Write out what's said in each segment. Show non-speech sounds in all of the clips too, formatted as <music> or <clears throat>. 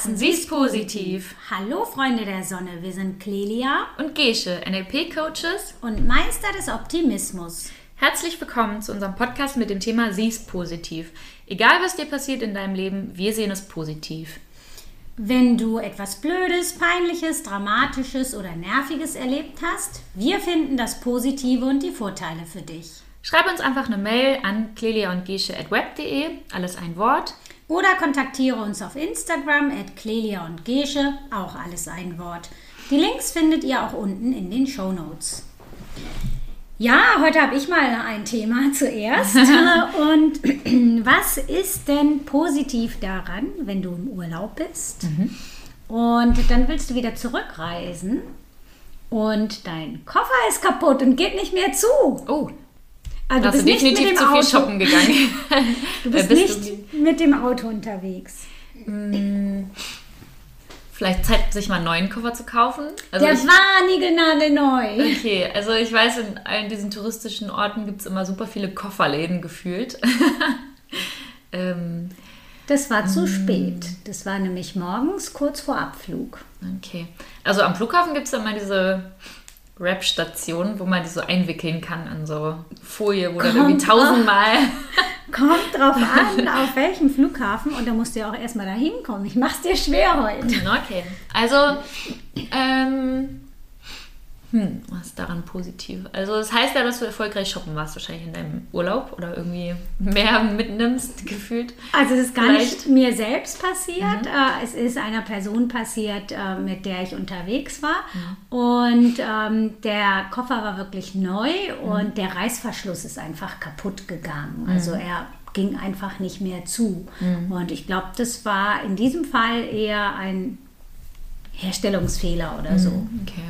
Herzen, sie ist positiv. Hallo Freunde der Sonne, wir sind Clelia und Gesche, NLP-Coaches und Meister des Optimismus. Herzlich willkommen zu unserem Podcast mit dem Thema Sie ist positiv. Egal was dir passiert in deinem Leben, wir sehen es positiv. Wenn du etwas Blödes, Peinliches, Dramatisches oder Nerviges erlebt hast, wir finden das Positive und die Vorteile für dich. Schreib uns einfach eine Mail an clelia und web.de, alles ein Wort. Oder kontaktiere uns auf Instagram at Clelia und Gesche, auch alles ein Wort. Die Links findet ihr auch unten in den Show Notes. Ja, heute habe ich mal ein Thema <laughs> zuerst. <laughs> und <clears throat> was ist denn positiv daran, wenn du im Urlaub bist mhm. und dann willst du wieder zurückreisen und dein Koffer ist kaputt und geht nicht mehr zu? Oh, also du bist definitiv nicht mit dem zu viel Auto. shoppen gegangen. <laughs> du bist nicht du? Mit dem Auto unterwegs. Mm, vielleicht Zeit, sich mal einen neuen Koffer zu kaufen. Also Der ich, war niegelnagelneu. Okay, also ich weiß, in allen diesen touristischen Orten gibt es immer super viele Kofferläden gefühlt. <laughs> ähm, das war zu mm. spät. Das war nämlich morgens kurz vor Abflug. Okay. Also am Flughafen gibt es immer diese Rap-Station, wo man die so einwickeln kann in so Folie, wo kommt dann irgendwie tausendmal. <laughs> kommt drauf an, auf welchem Flughafen und da musst du ja auch erstmal da hinkommen. Ich mach's dir schwer heute. Okay. Also, ähm, hm, was ist daran positiv? Also, das heißt ja, dass du erfolgreich shoppen warst, wahrscheinlich in deinem Urlaub oder irgendwie mehr mitnimmst, <laughs> gefühlt. Also, es ist gar Vielleicht. nicht mir selbst passiert. Mhm. Äh, es ist einer Person passiert, äh, mit der ich unterwegs war. Mhm. Und ähm, der Koffer war wirklich neu mhm. und der Reißverschluss ist einfach kaputt gegangen. Mhm. Also, er ging einfach nicht mehr zu. Mhm. Und ich glaube, das war in diesem Fall eher ein Herstellungsfehler oder so. Mhm. Okay.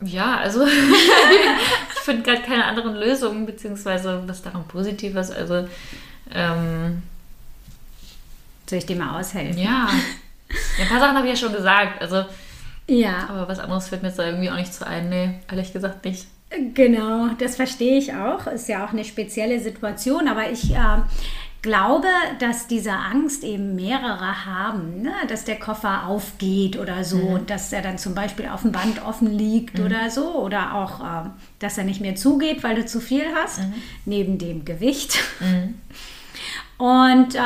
Ja, also <laughs> ich finde gerade keine anderen Lösungen, beziehungsweise was daran positiv ist. Also, ähm, soll ich dir mal aushelfen? Ja. ja ein paar Sachen habe ich ja schon gesagt. Also, ja. Aber was anderes fällt mir jetzt da irgendwie auch nicht zu ein. Nee, ehrlich gesagt nicht. Genau, das verstehe ich auch. Ist ja auch eine spezielle Situation, aber ich äh, glaube, dass diese Angst eben mehrere haben, ne? dass der Koffer aufgeht oder so mhm. und dass er dann zum Beispiel auf dem Band offen liegt mhm. oder so oder auch, äh, dass er nicht mehr zugeht, weil du zu viel hast, mhm. neben dem Gewicht. Mhm. <laughs> Und äh,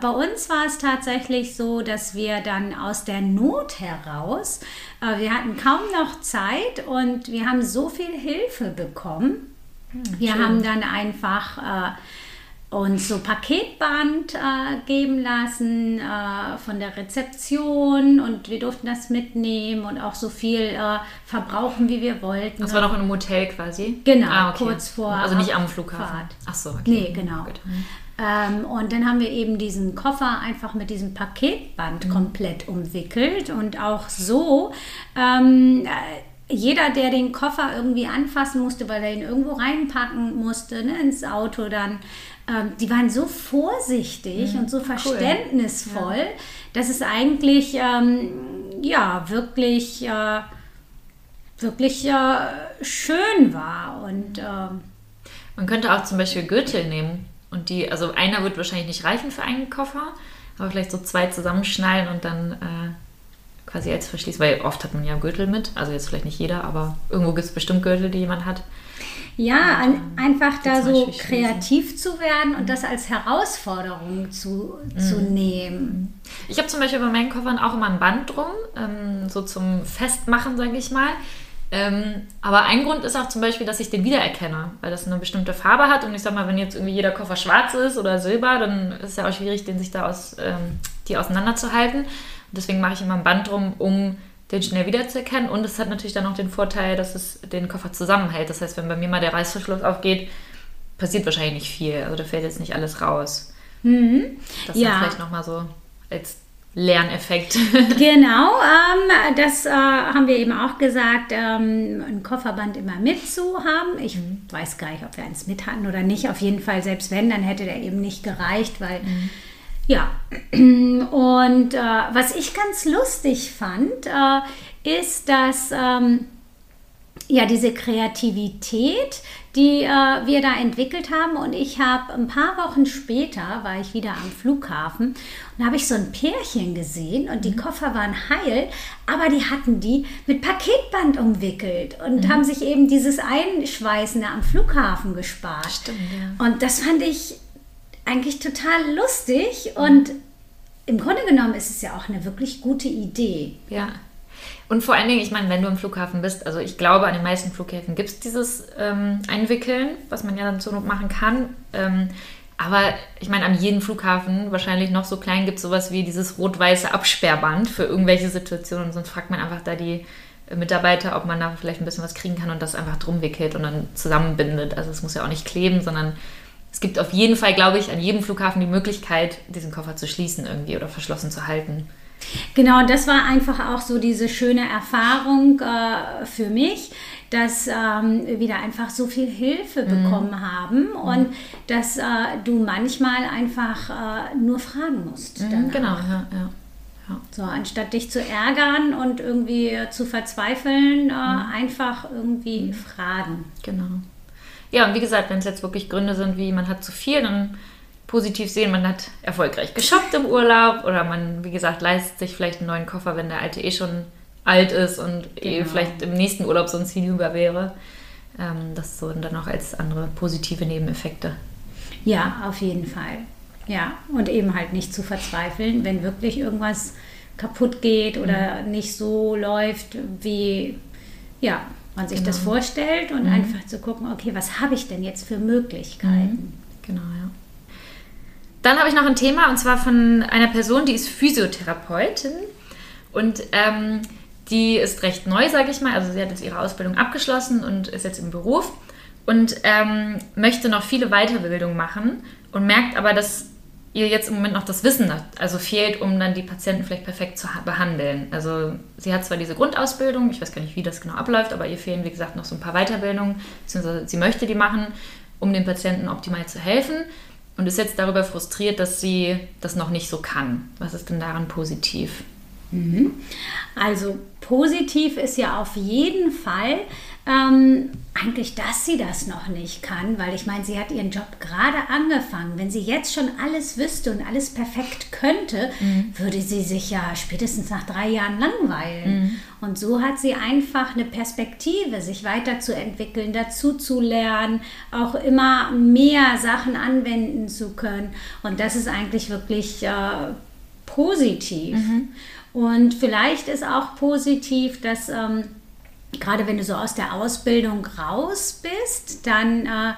bei uns war es tatsächlich so, dass wir dann aus der Not heraus, äh, wir hatten kaum noch Zeit und wir haben so viel Hilfe bekommen. Hm, wir schön. haben dann einfach äh, uns so Paketband äh, geben lassen äh, von der Rezeption und wir durften das mitnehmen und auch so viel äh, verbrauchen, wie wir wollten. Das war noch in einem Hotel quasi? Genau, ah, okay. kurz vor. Also nicht am Flughafen. Fahrt. Ach so, okay. Nee, genau. Mhm. Ähm, und dann haben wir eben diesen Koffer einfach mit diesem Paketband mhm. komplett umwickelt und auch so. Ähm, äh, jeder, der den Koffer irgendwie anfassen musste, weil er ihn irgendwo reinpacken musste, ne, ins Auto dann, ähm, die waren so vorsichtig mhm. und so verständnisvoll, cool. ja. dass es eigentlich ähm, ja wirklich äh, wirklich äh, schön war und ähm, man könnte auch zum Beispiel Gürtel nehmen und die, also einer wird wahrscheinlich nicht reichen für einen Koffer, aber vielleicht so zwei zusammenschnallen und dann äh, quasi als Verschließ, weil oft hat man ja Gürtel mit, also jetzt vielleicht nicht jeder, aber irgendwo gibt es bestimmt Gürtel, die jemand hat. Ja, an, einfach da so kreativ zu werden und das als Herausforderung zu, mhm. zu nehmen. Ich habe zum Beispiel bei meinen Koffern auch immer ein Band drum, ähm, so zum Festmachen, sage ich mal. Ähm, aber ein Grund ist auch zum Beispiel, dass ich den wiedererkenne, weil das eine bestimmte Farbe hat. Und ich sag mal, wenn jetzt irgendwie jeder Koffer schwarz ist oder silber, dann ist es ja auch schwierig, den sich da aus, ähm, die auseinanderzuhalten. Deswegen mache ich immer ein Band drum, um den schnell wiederzuerkennen. Und es hat natürlich dann auch den Vorteil, dass es den Koffer zusammenhält. Das heißt, wenn bei mir mal der Reißverschluss aufgeht, passiert wahrscheinlich nicht viel. Also da fällt jetzt nicht alles raus. Mhm. Das ja. ist vielleicht nochmal so als Lerneffekt. <laughs> genau, ähm, das äh, haben wir eben auch gesagt, ähm, ein Kofferband immer mit zu haben. Ich mhm. weiß gar nicht, ob wir eins mit hatten oder nicht. Auf jeden Fall, selbst wenn, dann hätte der eben nicht gereicht, weil mhm. Ja, <clears throat> und äh, was ich ganz lustig fand, äh, ist, dass ähm, ja diese Kreativität, die äh, wir da entwickelt haben. Und ich habe ein paar Wochen später, war ich wieder am Flughafen und habe ich so ein Pärchen gesehen und die mhm. Koffer waren heil, aber die hatten die mit Paketband umwickelt und mhm. haben sich eben dieses Einschweißen am Flughafen gespart. Stimmt, ja. Und das fand ich eigentlich total lustig und im Grunde genommen ist es ja auch eine wirklich gute Idee. Ja. Und vor allen Dingen, ich meine, wenn du im Flughafen bist, also ich glaube, an den meisten Flughäfen gibt es dieses ähm, Einwickeln, was man ja dann zur Not machen kann. Ähm, aber ich meine, an jedem Flughafen, wahrscheinlich noch so klein, gibt es sowas wie dieses rot-weiße Absperrband für irgendwelche Situationen. sonst fragt man einfach da die Mitarbeiter, ob man da vielleicht ein bisschen was kriegen kann und das einfach drum wickelt und dann zusammenbindet. Also es muss ja auch nicht kleben, sondern es gibt auf jeden Fall, glaube ich, an jedem Flughafen die Möglichkeit, diesen Koffer zu schließen irgendwie oder verschlossen zu halten. Genau, das war einfach auch so diese schöne Erfahrung äh, für mich, dass ähm, wir da einfach so viel Hilfe mhm. bekommen haben mhm. und dass äh, du manchmal einfach äh, nur fragen musst. Mhm, genau, ja, ja. Ja. So, anstatt dich zu ärgern und irgendwie zu verzweifeln, äh, mhm. einfach irgendwie fragen. Genau. Ja, und wie gesagt, wenn es jetzt wirklich Gründe sind, wie man hat zu viel, dann positiv sehen, man hat erfolgreich geshoppt im Urlaub oder man, wie gesagt, leistet sich vielleicht einen neuen Koffer, wenn der alte eh schon alt ist und eh genau. eh vielleicht im nächsten Urlaub sonst hinüber wäre. Ähm, das so dann auch als andere positive Nebeneffekte. Ja, auf jeden Fall. Ja, und eben halt nicht zu verzweifeln, wenn wirklich irgendwas kaputt geht oder mhm. nicht so läuft, wie ja, man sich genau. das vorstellt und mhm. einfach zu gucken, okay, was habe ich denn jetzt für Möglichkeiten? Mhm. Genau, ja. Dann habe ich noch ein Thema und zwar von einer Person, die ist Physiotherapeutin und ähm, die ist recht neu, sage ich mal. Also sie hat jetzt ihre Ausbildung abgeschlossen und ist jetzt im Beruf und ähm, möchte noch viele Weiterbildungen machen und merkt aber, dass ihr jetzt im Moment noch das Wissen also fehlt, um dann die Patienten vielleicht perfekt zu behandeln. Also sie hat zwar diese Grundausbildung, ich weiß gar nicht, wie das genau abläuft, aber ihr fehlen, wie gesagt, noch so ein paar Weiterbildungen, beziehungsweise sie möchte die machen, um den Patienten optimal zu helfen und ist jetzt darüber frustriert, dass sie das noch nicht so kann. Was ist denn daran positiv? Mhm. Also positiv ist ja auf jeden Fall, ähm, eigentlich, dass sie das noch nicht kann, weil ich meine, sie hat ihren Job gerade angefangen. Wenn sie jetzt schon alles wüsste und alles perfekt könnte, mhm. würde sie sich ja spätestens nach drei Jahren langweilen. Mhm. Und so hat sie einfach eine Perspektive, sich weiterzuentwickeln, dazu zu lernen, auch immer mehr Sachen anwenden zu können. Und das ist eigentlich wirklich äh, positiv. Mhm. Und vielleicht ist auch positiv, dass ähm, gerade wenn du so aus der Ausbildung raus bist, dann äh,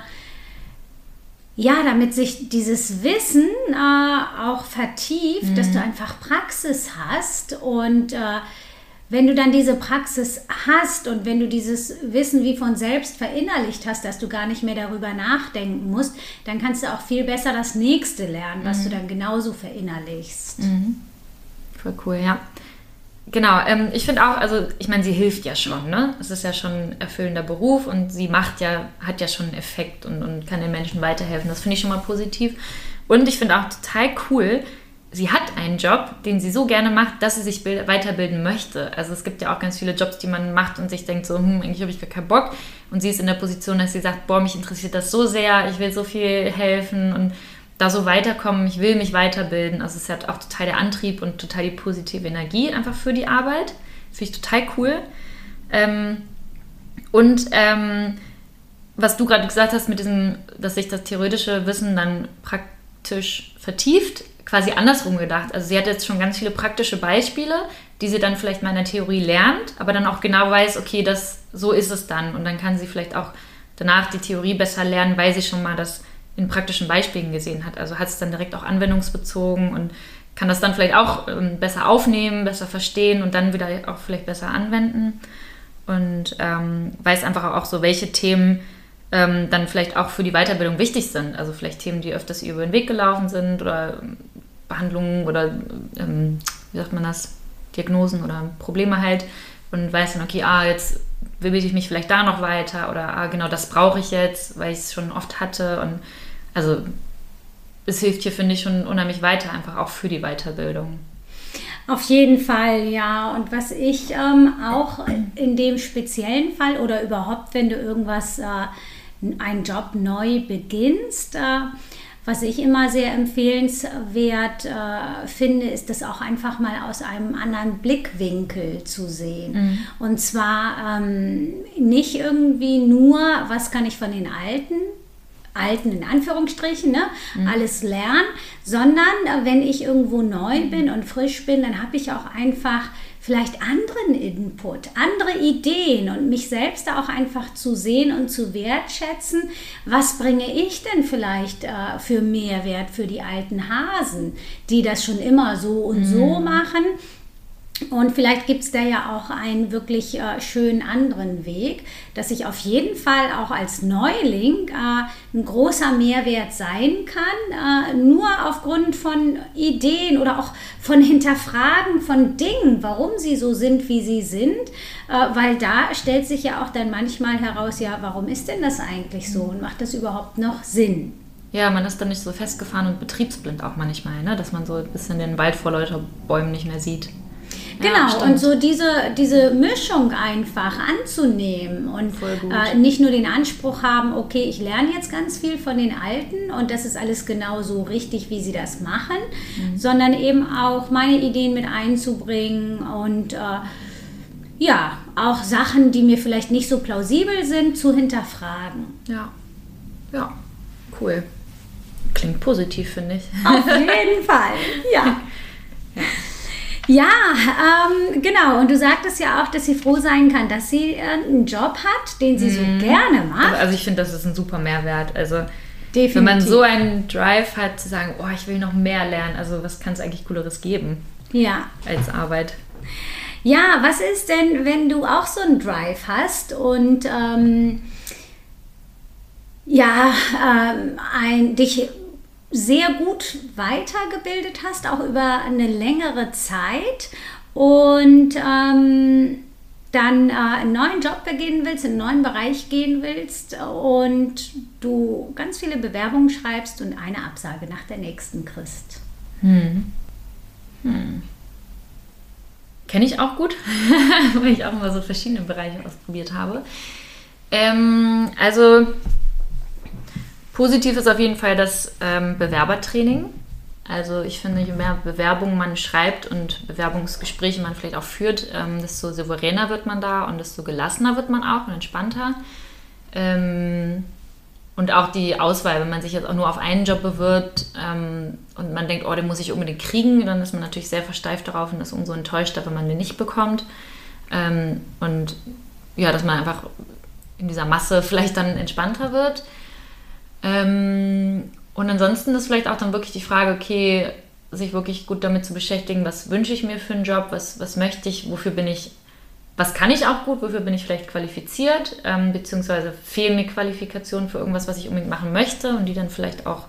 ja, damit sich dieses Wissen äh, auch vertieft, mhm. dass du einfach Praxis hast und äh, wenn du dann diese Praxis hast und wenn du dieses Wissen wie von selbst verinnerlicht hast, dass du gar nicht mehr darüber nachdenken musst, dann kannst du auch viel besser das nächste lernen, was mhm. du dann genauso verinnerlichst. Mhm. Voll cool, ja. Genau, ähm, ich finde auch, also ich meine, sie hilft ja schon, ne? Es ist ja schon ein erfüllender Beruf und sie macht ja, hat ja schon einen Effekt und, und kann den Menschen weiterhelfen. Das finde ich schon mal positiv. Und ich finde auch total cool, sie hat einen Job, den sie so gerne macht, dass sie sich weiterbilden möchte. Also es gibt ja auch ganz viele Jobs, die man macht und sich denkt so, hm, eigentlich habe ich gar keinen Bock. Und sie ist in der Position, dass sie sagt, boah, mich interessiert das so sehr, ich will so viel helfen und da so weiterkommen, ich will mich weiterbilden. Also es hat auch total der Antrieb und total die positive Energie einfach für die Arbeit. Finde ich total cool. Ähm, und ähm, was du gerade gesagt hast mit diesem, dass sich das theoretische Wissen dann praktisch vertieft, quasi andersrum gedacht. Also sie hat jetzt schon ganz viele praktische Beispiele, die sie dann vielleicht mal in der Theorie lernt, aber dann auch genau weiß, okay, das so ist es dann. Und dann kann sie vielleicht auch danach die Theorie besser lernen, weil sie schon mal das in praktischen Beispielen gesehen hat. Also hat es dann direkt auch anwendungsbezogen und kann das dann vielleicht auch ähm, besser aufnehmen, besser verstehen und dann wieder auch vielleicht besser anwenden. Und ähm, weiß einfach auch so, welche Themen ähm, dann vielleicht auch für die Weiterbildung wichtig sind. Also vielleicht Themen, die öfters über den Weg gelaufen sind oder ähm, Behandlungen oder, ähm, wie sagt man das, Diagnosen oder Probleme halt. Und weiß dann, okay, ah, jetzt bilde ich mich vielleicht da noch weiter oder ah, genau das brauche ich jetzt, weil ich es schon oft hatte. Und also es hilft hier, finde ich, schon unheimlich weiter, einfach auch für die Weiterbildung. Auf jeden Fall, ja. Und was ich ähm, auch in dem speziellen Fall oder überhaupt, wenn du irgendwas äh, einen Job neu beginnst. Äh, was ich immer sehr empfehlenswert äh, finde, ist das auch einfach mal aus einem anderen Blickwinkel zu sehen. Mhm. Und zwar ähm, nicht irgendwie nur, was kann ich von den Alten alten in Anführungsstrichen, ne, mhm. alles lernen, sondern äh, wenn ich irgendwo neu bin und frisch bin, dann habe ich auch einfach vielleicht anderen Input, andere Ideen und mich selbst auch einfach zu sehen und zu wertschätzen, was bringe ich denn vielleicht äh, für Mehrwert für die alten Hasen, die das schon immer so und mhm. so machen und vielleicht gibt es da ja auch einen wirklich äh, schönen anderen Weg, dass ich auf jeden Fall auch als Neuling äh, ein großer Mehrwert sein kann, äh, nur aufgrund von Ideen oder auch von Hinterfragen von Dingen, warum sie so sind, wie sie sind, äh, weil da stellt sich ja auch dann manchmal heraus, ja, warum ist denn das eigentlich so und macht das überhaupt noch Sinn? Ja, man ist dann nicht so festgefahren und betriebsblind auch manchmal, ne? dass man so ein bisschen den Wald vor lauter Bäumen nicht mehr sieht. Genau, ja, und so diese, diese Mischung einfach anzunehmen und äh, nicht nur den Anspruch haben, okay, ich lerne jetzt ganz viel von den Alten und das ist alles genau so richtig, wie sie das machen, mhm. sondern eben auch meine Ideen mit einzubringen und äh, ja, auch Sachen, die mir vielleicht nicht so plausibel sind, zu hinterfragen. Ja, ja, cool. Klingt positiv, finde ich. Auf jeden Fall, <laughs> ja. ja. Ja, ähm, genau. Und du sagtest ja auch, dass sie froh sein kann, dass sie äh, einen Job hat, den sie mhm. so gerne macht. Also ich finde, das ist ein super Mehrwert. Also Definitiv. wenn man so einen Drive hat, zu sagen, oh, ich will noch mehr lernen. Also was kann es eigentlich Cooleres geben? Ja. Als Arbeit. Ja, was ist denn, wenn du auch so einen Drive hast und ähm, ja, ähm, ein, dich sehr gut weitergebildet hast, auch über eine längere Zeit und ähm, dann äh, einen neuen Job beginnen willst, in einen neuen Bereich gehen willst und du ganz viele Bewerbungen schreibst und eine Absage nach der nächsten kriegst. Hm. Hm. Kenne ich auch gut, <laughs> weil ich auch immer so verschiedene Bereiche ausprobiert habe. Ähm, also Positiv ist auf jeden Fall das ähm, Bewerbertraining. Also ich finde, je mehr Bewerbungen man schreibt und Bewerbungsgespräche man vielleicht auch führt, ähm, desto souveräner wird man da und desto gelassener wird man auch und entspannter. Ähm, und auch die Auswahl, wenn man sich jetzt auch nur auf einen Job bewirbt ähm, und man denkt, oh, den muss ich unbedingt kriegen, dann ist man natürlich sehr versteift darauf und ist umso enttäuschter, wenn man den nicht bekommt. Ähm, und ja, dass man einfach in dieser Masse vielleicht dann entspannter wird. Ähm, und ansonsten ist vielleicht auch dann wirklich die Frage, okay, sich wirklich gut damit zu beschäftigen, was wünsche ich mir für einen Job, was, was möchte ich, wofür bin ich, was kann ich auch gut, wofür bin ich vielleicht qualifiziert, ähm, beziehungsweise fehlen mir Qualifikationen für irgendwas, was ich unbedingt machen möchte und die dann vielleicht auch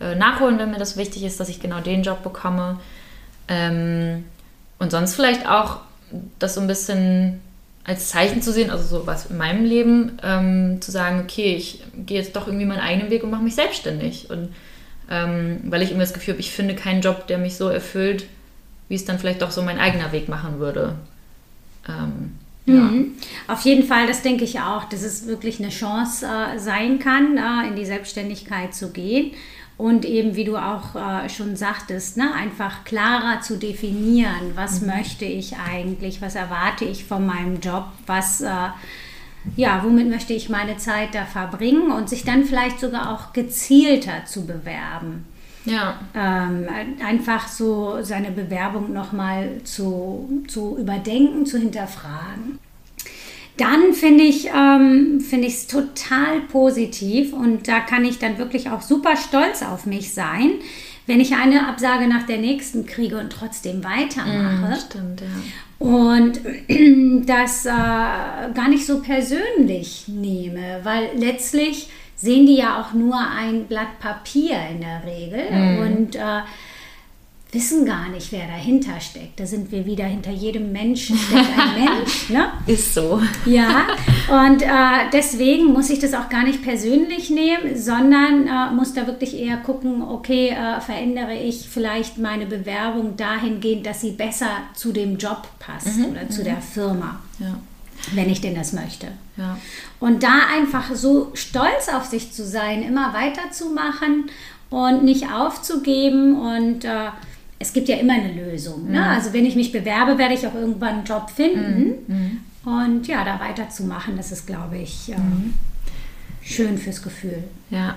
äh, nachholen, wenn mir das wichtig ist, dass ich genau den Job bekomme. Ähm, und sonst vielleicht auch das so ein bisschen als Zeichen zu sehen, also so was in meinem Leben, ähm, zu sagen, okay, ich gehe jetzt doch irgendwie meinen eigenen Weg und mache mich selbstständig. Und ähm, weil ich immer das Gefühl habe, ich finde keinen Job, der mich so erfüllt, wie es dann vielleicht doch so mein eigener Weg machen würde. Ähm, ja. Mhm. Auf jeden Fall, das denke ich auch, dass es wirklich eine Chance äh, sein kann, äh, in die Selbstständigkeit zu gehen und eben, wie du auch äh, schon sagtest, ne, einfach klarer zu definieren, was mhm. möchte ich eigentlich, was erwarte ich von meinem Job, was, äh, ja, womit möchte ich meine Zeit da verbringen und sich dann vielleicht sogar auch gezielter zu bewerben. Ja. Ähm, einfach so seine Bewerbung nochmal zu, zu überdenken, zu hinterfragen dann finde ich ähm, es total positiv und da kann ich dann wirklich auch super stolz auf mich sein, wenn ich eine Absage nach der nächsten kriege und trotzdem weitermache. Mm, stimmt, ja. Und <clears throat> das äh, gar nicht so persönlich nehme, weil letztlich sehen die ja auch nur ein Blatt Papier in der Regel mm. und äh, wissen gar nicht, wer dahinter steckt. Da sind wir wieder hinter jedem Menschen steckt ein <laughs> Mensch. Ne? Ist so. Ja, und äh, deswegen muss ich das auch gar nicht persönlich nehmen, sondern äh, muss da wirklich eher gucken, okay, äh, verändere ich vielleicht meine Bewerbung dahingehend, dass sie besser zu dem Job passt mhm. oder zu mhm. der Firma. Ja. wenn ich denn das möchte. Ja. Und da einfach so stolz auf sich zu sein, immer weiterzumachen und nicht aufzugeben und äh, es gibt ja immer eine Lösung. Ne? Also wenn ich mich bewerbe, werde ich auch irgendwann einen Job finden. Und ja, da weiterzumachen, das ist, glaube ich, äh, schön fürs Gefühl. Ja.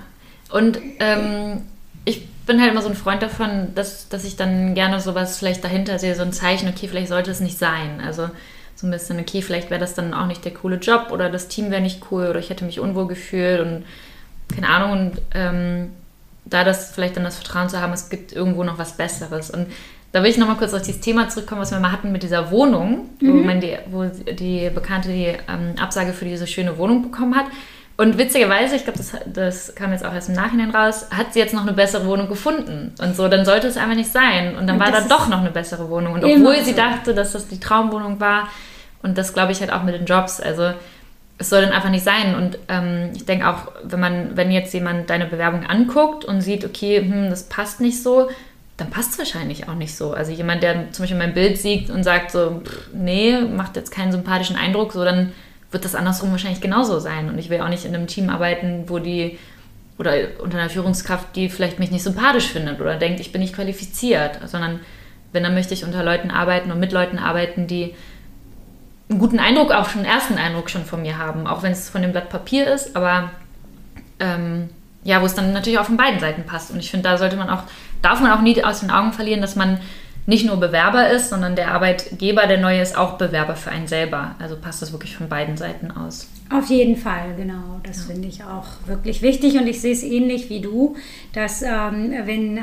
Und ähm, ich bin halt immer so ein Freund davon, dass, dass ich dann gerne sowas vielleicht dahinter sehe, so ein Zeichen, okay, vielleicht sollte es nicht sein. Also so ein bisschen, okay, vielleicht wäre das dann auch nicht der coole Job oder das Team wäre nicht cool oder ich hätte mich unwohl gefühlt und keine Ahnung. Und ähm, da das vielleicht dann das Vertrauen zu haben, es gibt irgendwo noch was Besseres. Und da will ich nochmal kurz auf dieses Thema zurückkommen, was wir mal hatten mit dieser Wohnung, wo, man die, wo die Bekannte die ähm, Absage für diese schöne Wohnung bekommen hat. Und witzigerweise, ich glaube, das, das kam jetzt auch erst im Nachhinein raus, hat sie jetzt noch eine bessere Wohnung gefunden. Und so, dann sollte es einfach nicht sein. Und dann war da doch noch eine bessere Wohnung. Und obwohl sie dachte, dass das die Traumwohnung war, und das glaube ich halt auch mit den Jobs, also es soll dann einfach nicht sein. Und ähm, ich denke auch, wenn man, wenn jetzt jemand deine Bewerbung anguckt und sieht, okay, hm, das passt nicht so, dann passt es wahrscheinlich auch nicht so. Also jemand, der zum Beispiel mein Bild sieht und sagt so, pff, nee, macht jetzt keinen sympathischen Eindruck, so dann wird das andersrum wahrscheinlich genauso sein. Und ich will auch nicht in einem Team arbeiten, wo die oder unter einer Führungskraft, die vielleicht mich nicht sympathisch findet oder denkt, ich bin nicht qualifiziert, sondern wenn, dann möchte ich unter Leuten arbeiten und mit Leuten arbeiten, die einen guten Eindruck, auch schon einen ersten Eindruck schon von mir haben, auch wenn es von dem Blatt Papier ist, aber ähm, ja, wo es dann natürlich auch von beiden Seiten passt. Und ich finde, da sollte man auch, darf man auch nie aus den Augen verlieren, dass man nicht nur Bewerber ist, sondern der Arbeitgeber, der neue, ist auch Bewerber für einen selber. Also passt das wirklich von beiden Seiten aus. Auf jeden Fall, genau. Das finde ich auch wirklich wichtig und ich sehe es ähnlich wie du, dass ähm, wenn, äh,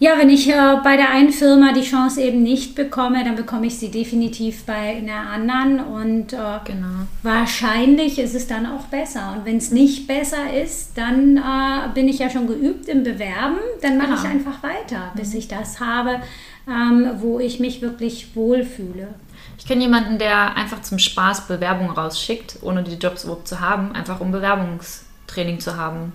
ja, wenn ich äh, bei der einen Firma die Chance eben nicht bekomme, dann bekomme ich sie definitiv bei einer anderen und äh, Genau. wahrscheinlich ist es dann auch besser. Und wenn es nicht besser ist, dann äh, bin ich ja schon geübt im Bewerben, dann mache ich Genau. einfach weiter, bis ich das habe, ähm, wo ich mich wirklich wohlfühle. Ich kenne jemanden, der einfach zum Spaß Bewerbungen rausschickt, ohne die Jobs überhaupt zu haben, einfach um Bewerbungstraining zu haben.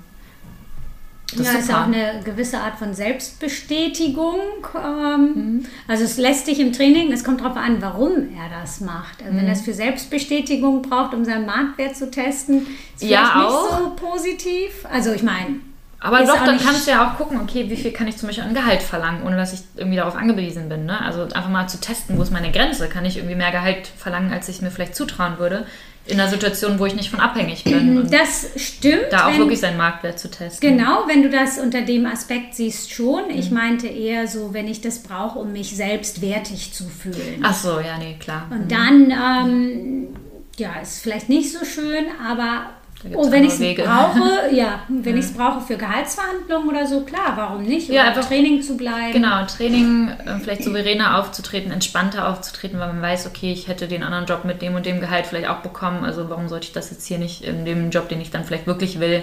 Das ja, ist ist super. auch eine gewisse Art von Selbstbestätigung. Ähm, Mhm. Also es lässt dich im Training, es kommt darauf an, warum er das macht. Also Mhm. wenn er es für Selbstbestätigung braucht, um seinen Marktwert zu testen, ist Ja, vielleicht auch. nicht so positiv. Also ich meine, Aber Ist doch, dann kannst du ja auch gucken, okay, wie viel kann ich zum Beispiel an Gehalt verlangen, ohne dass ich irgendwie darauf angewiesen bin. Ne? Also einfach mal zu testen, wo ist meine Grenze? Kann ich irgendwie mehr Gehalt verlangen, als ich mir vielleicht zutrauen würde? In einer Situation, wo ich nicht von abhängig bin. Und das stimmt. da auch wenn- wirklich seinen Marktwert zu testen. Genau, wenn du das unter dem Aspekt siehst, schon. Ich Mhm. meinte eher so, wenn ich das brauche, um mich selbst wertig zu fühlen. Ach so, ja, nee, klar. Und dann, ähm, ja, ist vielleicht nicht so schön, aber Oh, wenn ich es brauche, <laughs> ja, wenn ich es brauche für Gehaltsverhandlungen oder so, klar, warum nicht? Ja, Oder einfach- Training zu bleiben. Genau, Training, äh, vielleicht souveräner aufzutreten, entspannter aufzutreten, weil man weiß, okay, ich hätte den anderen Job mit dem und dem Gehalt vielleicht auch bekommen. Also warum sollte ich das jetzt hier nicht in dem Job, den ich dann vielleicht wirklich will,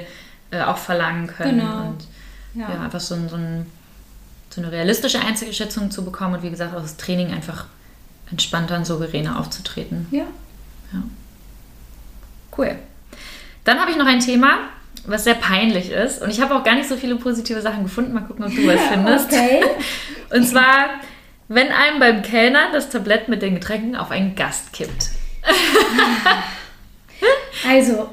äh, auch verlangen können? Genau. Und Ja. ja, einfach so, so, ein, so eine realistische Einzelschätzung zu bekommen und wie gesagt, auch das Training einfach entspannter und souveräner aufzutreten. ja. Cool. Dann habe ich noch ein Thema, was sehr peinlich ist. Und ich habe auch gar nicht so viele positive Sachen gefunden. Mal gucken, ob du was findest. Okay. <laughs> Und zwar, wenn einem beim Kellner das Tablett mit den Getränken auf einen Gast kippt. <laughs> Also,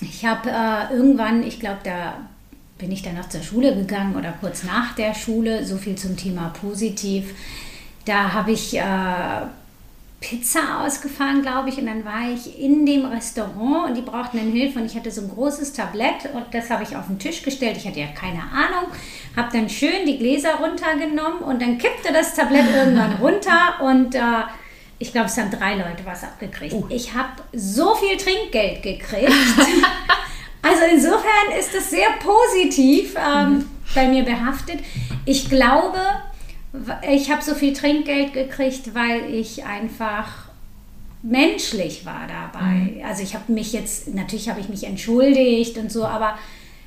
ich habe äh, irgendwann, ich glaube, da bin ich dann noch zur Schule gegangen oder kurz nach der Schule, so viel zum Thema positiv. Da habe ich äh, Pizza ausgefahren, glaube ich, und dann war ich in dem Restaurant und die brauchten dann Hilfe und ich hatte so ein großes Tablett und das habe ich auf den Tisch gestellt. Ich hatte ja keine Ahnung, habe dann schön die Gläser runtergenommen und dann kippte das Tablett <laughs> irgendwann runter und äh, ich glaube, es haben drei Leute was abgekriegt. Ich habe so viel Trinkgeld gekriegt. <laughs> also insofern ist das sehr positiv ähm, bei mir behaftet. Ich glaube, ich habe so viel Trinkgeld gekriegt, weil ich einfach menschlich war dabei. Also ich habe mich jetzt, natürlich habe ich mich entschuldigt und so, aber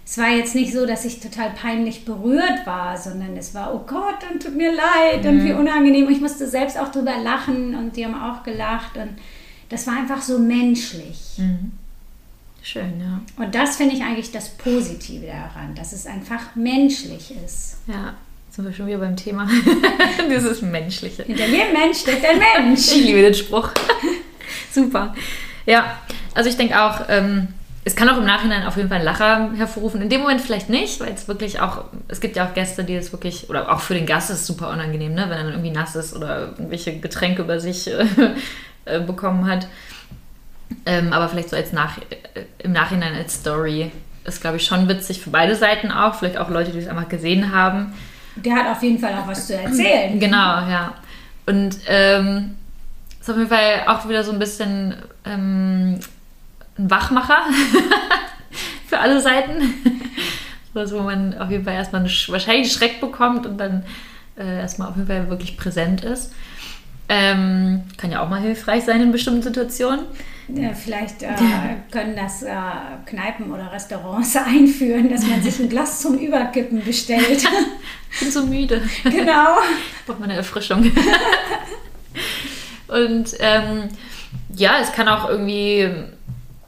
es war jetzt nicht so, dass ich total peinlich berührt war, sondern es war, oh Gott, dann tut mir leid und wie unangenehm. Und ich musste selbst auch drüber lachen und die haben auch gelacht und das war einfach so menschlich. Schön, ja. Und das finde ich eigentlich das Positive daran, dass es einfach menschlich ist. Ja. Sind wir schon wieder beim Thema. <laughs> Dieses Menschliche. Hinter jedem Mensch steckt ein Mensch. Ich liebe den Spruch. <laughs> Super. Ja, also ich denke auch, ähm, es kann auch im Nachhinein auf jeden Fall einen Lacher hervorrufen. In dem Moment vielleicht nicht, weil es wirklich auch, es gibt ja auch Gäste, die es wirklich, oder auch für den Gast ist es super unangenehm, ne? wenn er dann irgendwie nass ist oder irgendwelche Getränke über sich äh, <laughs> äh, bekommen hat. Ähm, aber vielleicht so als nach, äh, im Nachhinein als Story ist, glaube ich, schon witzig für beide Seiten auch. Vielleicht auch Leute, die es einfach gesehen haben. Der hat auf jeden Fall auch was zu erzählen. Genau, ja. Und ähm, ist auf jeden Fall auch wieder so ein bisschen ähm, ein Wachmacher <laughs> für alle Seiten. Was, <laughs> wo man auf jeden Fall erstmal einen, wahrscheinlich Schreck bekommt und dann äh, erstmal auf jeden Fall wirklich präsent ist. Ähm, kann ja auch mal hilfreich sein in bestimmten Situationen. Vielleicht äh, können das äh, Kneipen oder Restaurants <laughs> einführen, dass man sich ein Glas zum Überkippen bestellt. ich bin so müde. Genau. Braucht man eine Erfrischung. <laughs> Und ähm, ja, es kann auch irgendwie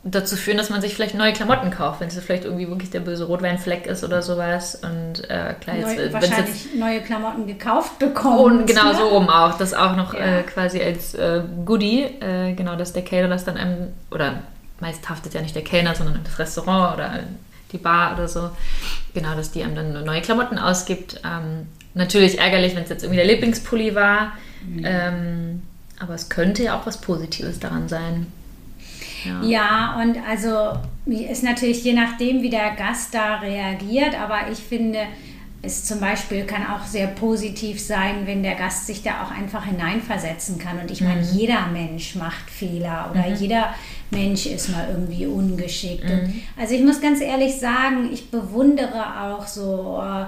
dazu führen, dass man sich vielleicht neue Klamotten kauft, wenn es vielleicht irgendwie wirklich der böse Rotweinfleck ist oder sowas. Und äh, klar, jetzt, Neu, wahrscheinlich jetzt, neue Klamotten gekauft bekommen. Und genau ne? so rum auch. Das auch noch ja. äh, quasi als äh, Goodie, äh, genau, dass der Kellner das dann einem, oder meist haftet ja nicht der Kellner, sondern das Restaurant oder die Bar oder so, genau, dass die einem dann neue Klamotten ausgibt. Ähm, natürlich ärgerlich, wenn es jetzt irgendwie der Lieblingspulli war. Mhm. Ähm, aber es könnte ja auch was Positives daran sein. Ja. ja, und also ist natürlich je nachdem, wie der Gast da reagiert, aber ich finde, es zum Beispiel kann auch sehr positiv sein, wenn der Gast sich da auch einfach hineinversetzen kann. Und ich meine, mhm. jeder Mensch macht Fehler oder mhm. jeder Mensch ist mal irgendwie ungeschickt. Mhm. also ich muss ganz ehrlich sagen, ich bewundere auch so. Äh,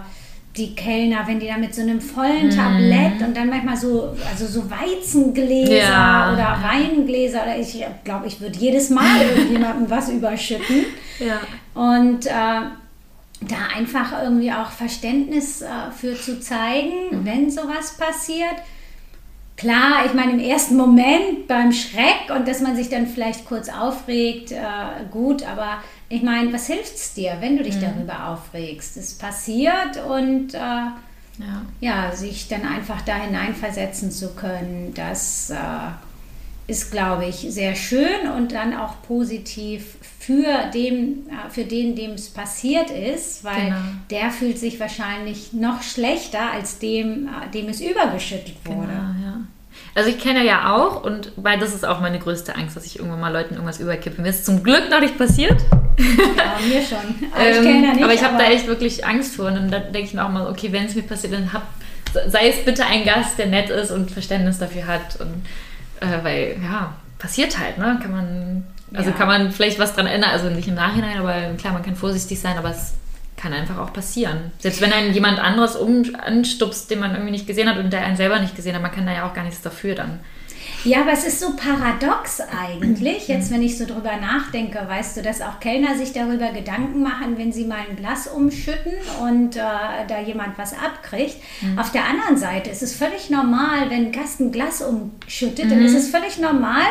die Kellner, wenn die da mit so einem vollen Tablett mm. und dann manchmal so, also so Weizengläser ja. oder Weingläser oder ich glaube, ich würde jedes Mal <laughs> irgendjemandem was überschütten. Ja. Und äh, da einfach irgendwie auch Verständnis äh, für zu zeigen, mhm. wenn sowas passiert. Klar, ich meine, im ersten Moment beim Schreck und dass man sich dann vielleicht kurz aufregt, äh, gut, aber ich meine, was hilft es dir, wenn du dich mhm. darüber aufregst? Es passiert und äh, ja. ja. sich dann einfach da hineinversetzen zu können, das äh, ist, glaube ich, sehr schön und dann auch positiv für, dem, äh, für den, dem es passiert ist, weil genau. der fühlt sich wahrscheinlich noch schlechter als dem, äh, dem es übergeschüttet wurde. Genau, ja. Also ich kenne ja auch und weil das ist auch meine größte Angst, dass ich irgendwann mal Leuten irgendwas überkippe. Mir ist zum Glück noch nicht passiert. Ja, mir schon. Aber ich, ähm, nicht, aber ich habe da echt wirklich Angst vor. Und dann denke ich mir auch mal, okay, wenn es mir passiert, dann hab, sei es bitte ein Gast, der nett ist und Verständnis dafür hat. Und, äh, weil, ja, passiert halt, ne? Kann man, also ja. kann man vielleicht was dran ändern, also nicht im Nachhinein, aber klar, man kann vorsichtig sein, aber es kann einfach auch passieren. Selbst wenn einen jemand anderes um, anstupst, den man irgendwie nicht gesehen hat und der einen selber nicht gesehen hat, man kann da ja auch gar nichts dafür dann. Ja, aber es ist so paradox eigentlich, jetzt wenn ich so drüber nachdenke, weißt du, dass auch Kellner sich darüber Gedanken machen, wenn sie mal ein Glas umschütten und äh, da jemand was abkriegt. Mhm. Auf der anderen Seite ist es völlig normal, wenn ein Gast ein Glas umschüttet, mhm. dann ist es völlig normal,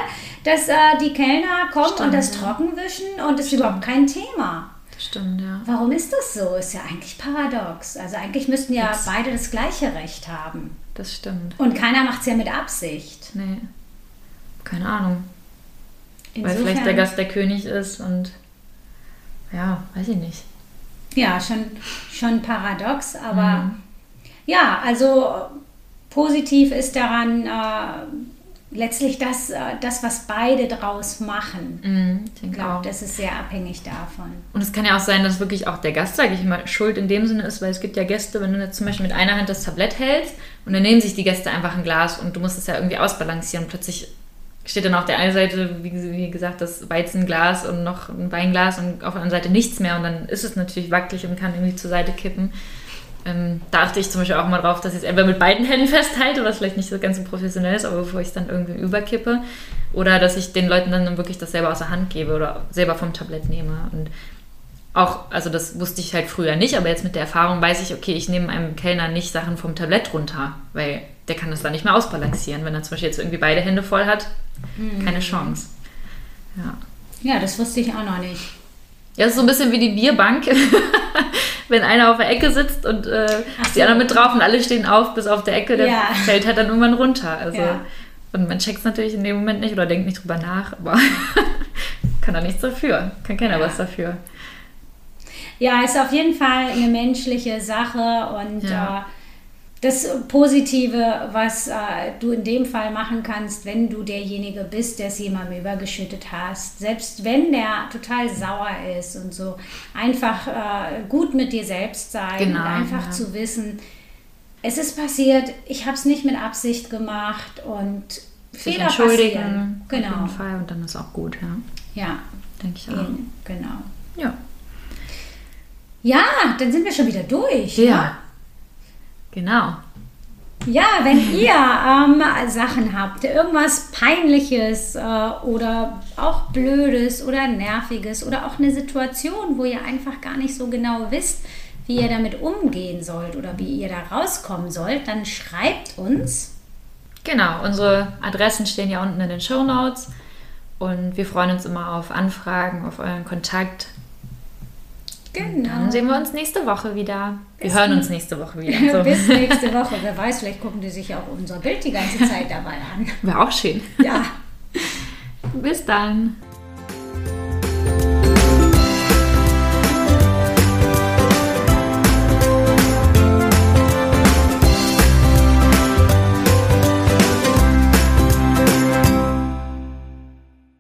dass äh, die Kellner kommen Stimmt, und das ja. trocken wischen und es ist überhaupt kein Thema. Stimmt, ja. Warum ist das so? Ist ja eigentlich paradox. Also eigentlich müssten ja das, beide das gleiche Recht haben. Das stimmt. Und keiner macht es ja mit Absicht. Nee. Keine Ahnung. Insofern, Weil vielleicht der Gast der König ist und ja, weiß ich nicht. Ja, schon, schon paradox, aber mhm. ja, also positiv ist daran, äh, letztlich das, äh, das, was beide draus machen. Mm, ich glaube, das ist sehr abhängig davon. Und es kann ja auch sein, dass wirklich auch der Gast, sage ich mal, schuld in dem Sinne ist, weil es gibt ja Gäste, wenn du jetzt zum Beispiel mit einer Hand das Tablett hältst und dann nehmen sich die Gäste einfach ein Glas und du musst es ja irgendwie ausbalancieren. Plötzlich steht dann auf der einen Seite, wie gesagt, das Weizenglas und noch ein Weinglas und auf der anderen Seite nichts mehr und dann ist es natürlich wackelig und kann irgendwie zur Seite kippen. Ähm, da achte ich zum Beispiel auch mal drauf, dass ich es entweder mit beiden Händen <laughs> festhalte, was vielleicht nicht so ganz so professionell ist, aber bevor ich es dann irgendwie überkippe. Oder dass ich den Leuten dann wirklich das selber aus der Hand gebe oder selber vom Tablett nehme. Und auch, also das wusste ich halt früher nicht, aber jetzt mit der Erfahrung weiß ich, okay, ich nehme einem Kellner nicht Sachen vom Tablett runter, weil der kann das dann nicht mehr ausbalancieren. Wenn er zum Beispiel jetzt irgendwie beide Hände voll hat, mhm. keine Chance. Ja. ja, das wusste ich auch noch nicht. Ja, das ist so ein bisschen wie die Bierbank. <laughs> wenn einer auf der Ecke sitzt und äh, die anderen mit drauf und alle stehen auf bis auf der Ecke, der Ja. fällt halt dann irgendwann runter. Also, Ja. Und man checkt es natürlich in dem Moment nicht oder denkt nicht drüber nach, aber <laughs> kann da nichts dafür. Kann keiner Ja. was dafür. Ja, ist auf jeden Fall eine menschliche Sache und äh, das Positive, was äh, du in dem Fall machen kannst, wenn du derjenige bist, der es jemandem übergeschüttet hast, selbst wenn der total sauer ist und so, einfach äh, gut mit dir selbst sein Genau, und einfach ja. zu wissen, es ist passiert, ich habe es nicht mit Absicht gemacht und Sich Fehler entschuldigen. passieren. Auf Genau. jeden Fall und dann ist auch gut, ja. Ja, Denke ich auch. genau. Ja. Ja, dann sind wir schon wieder durch. Ja. ne? Genau. Ja, wenn ihr ähm, Sachen habt, irgendwas Peinliches äh, oder auch Blödes oder Nerviges oder auch eine Situation, wo ihr einfach gar nicht so genau wisst, wie ihr damit umgehen sollt oder wie ihr da rauskommen sollt, dann schreibt uns. Genau, unsere Adressen stehen ja unten in den Show Notes und wir freuen uns immer auf Anfragen, auf euren Kontakt. Genau. Dann sehen wir uns nächste Woche wieder. Wir Bis hören dann. uns nächste Woche wieder. <laughs> So. Bis nächste <laughs> Woche. Wer weiß, vielleicht gucken die sich auch unser Bild die ganze Zeit dabei an. Wäre auch schön. Ja. Bis dann.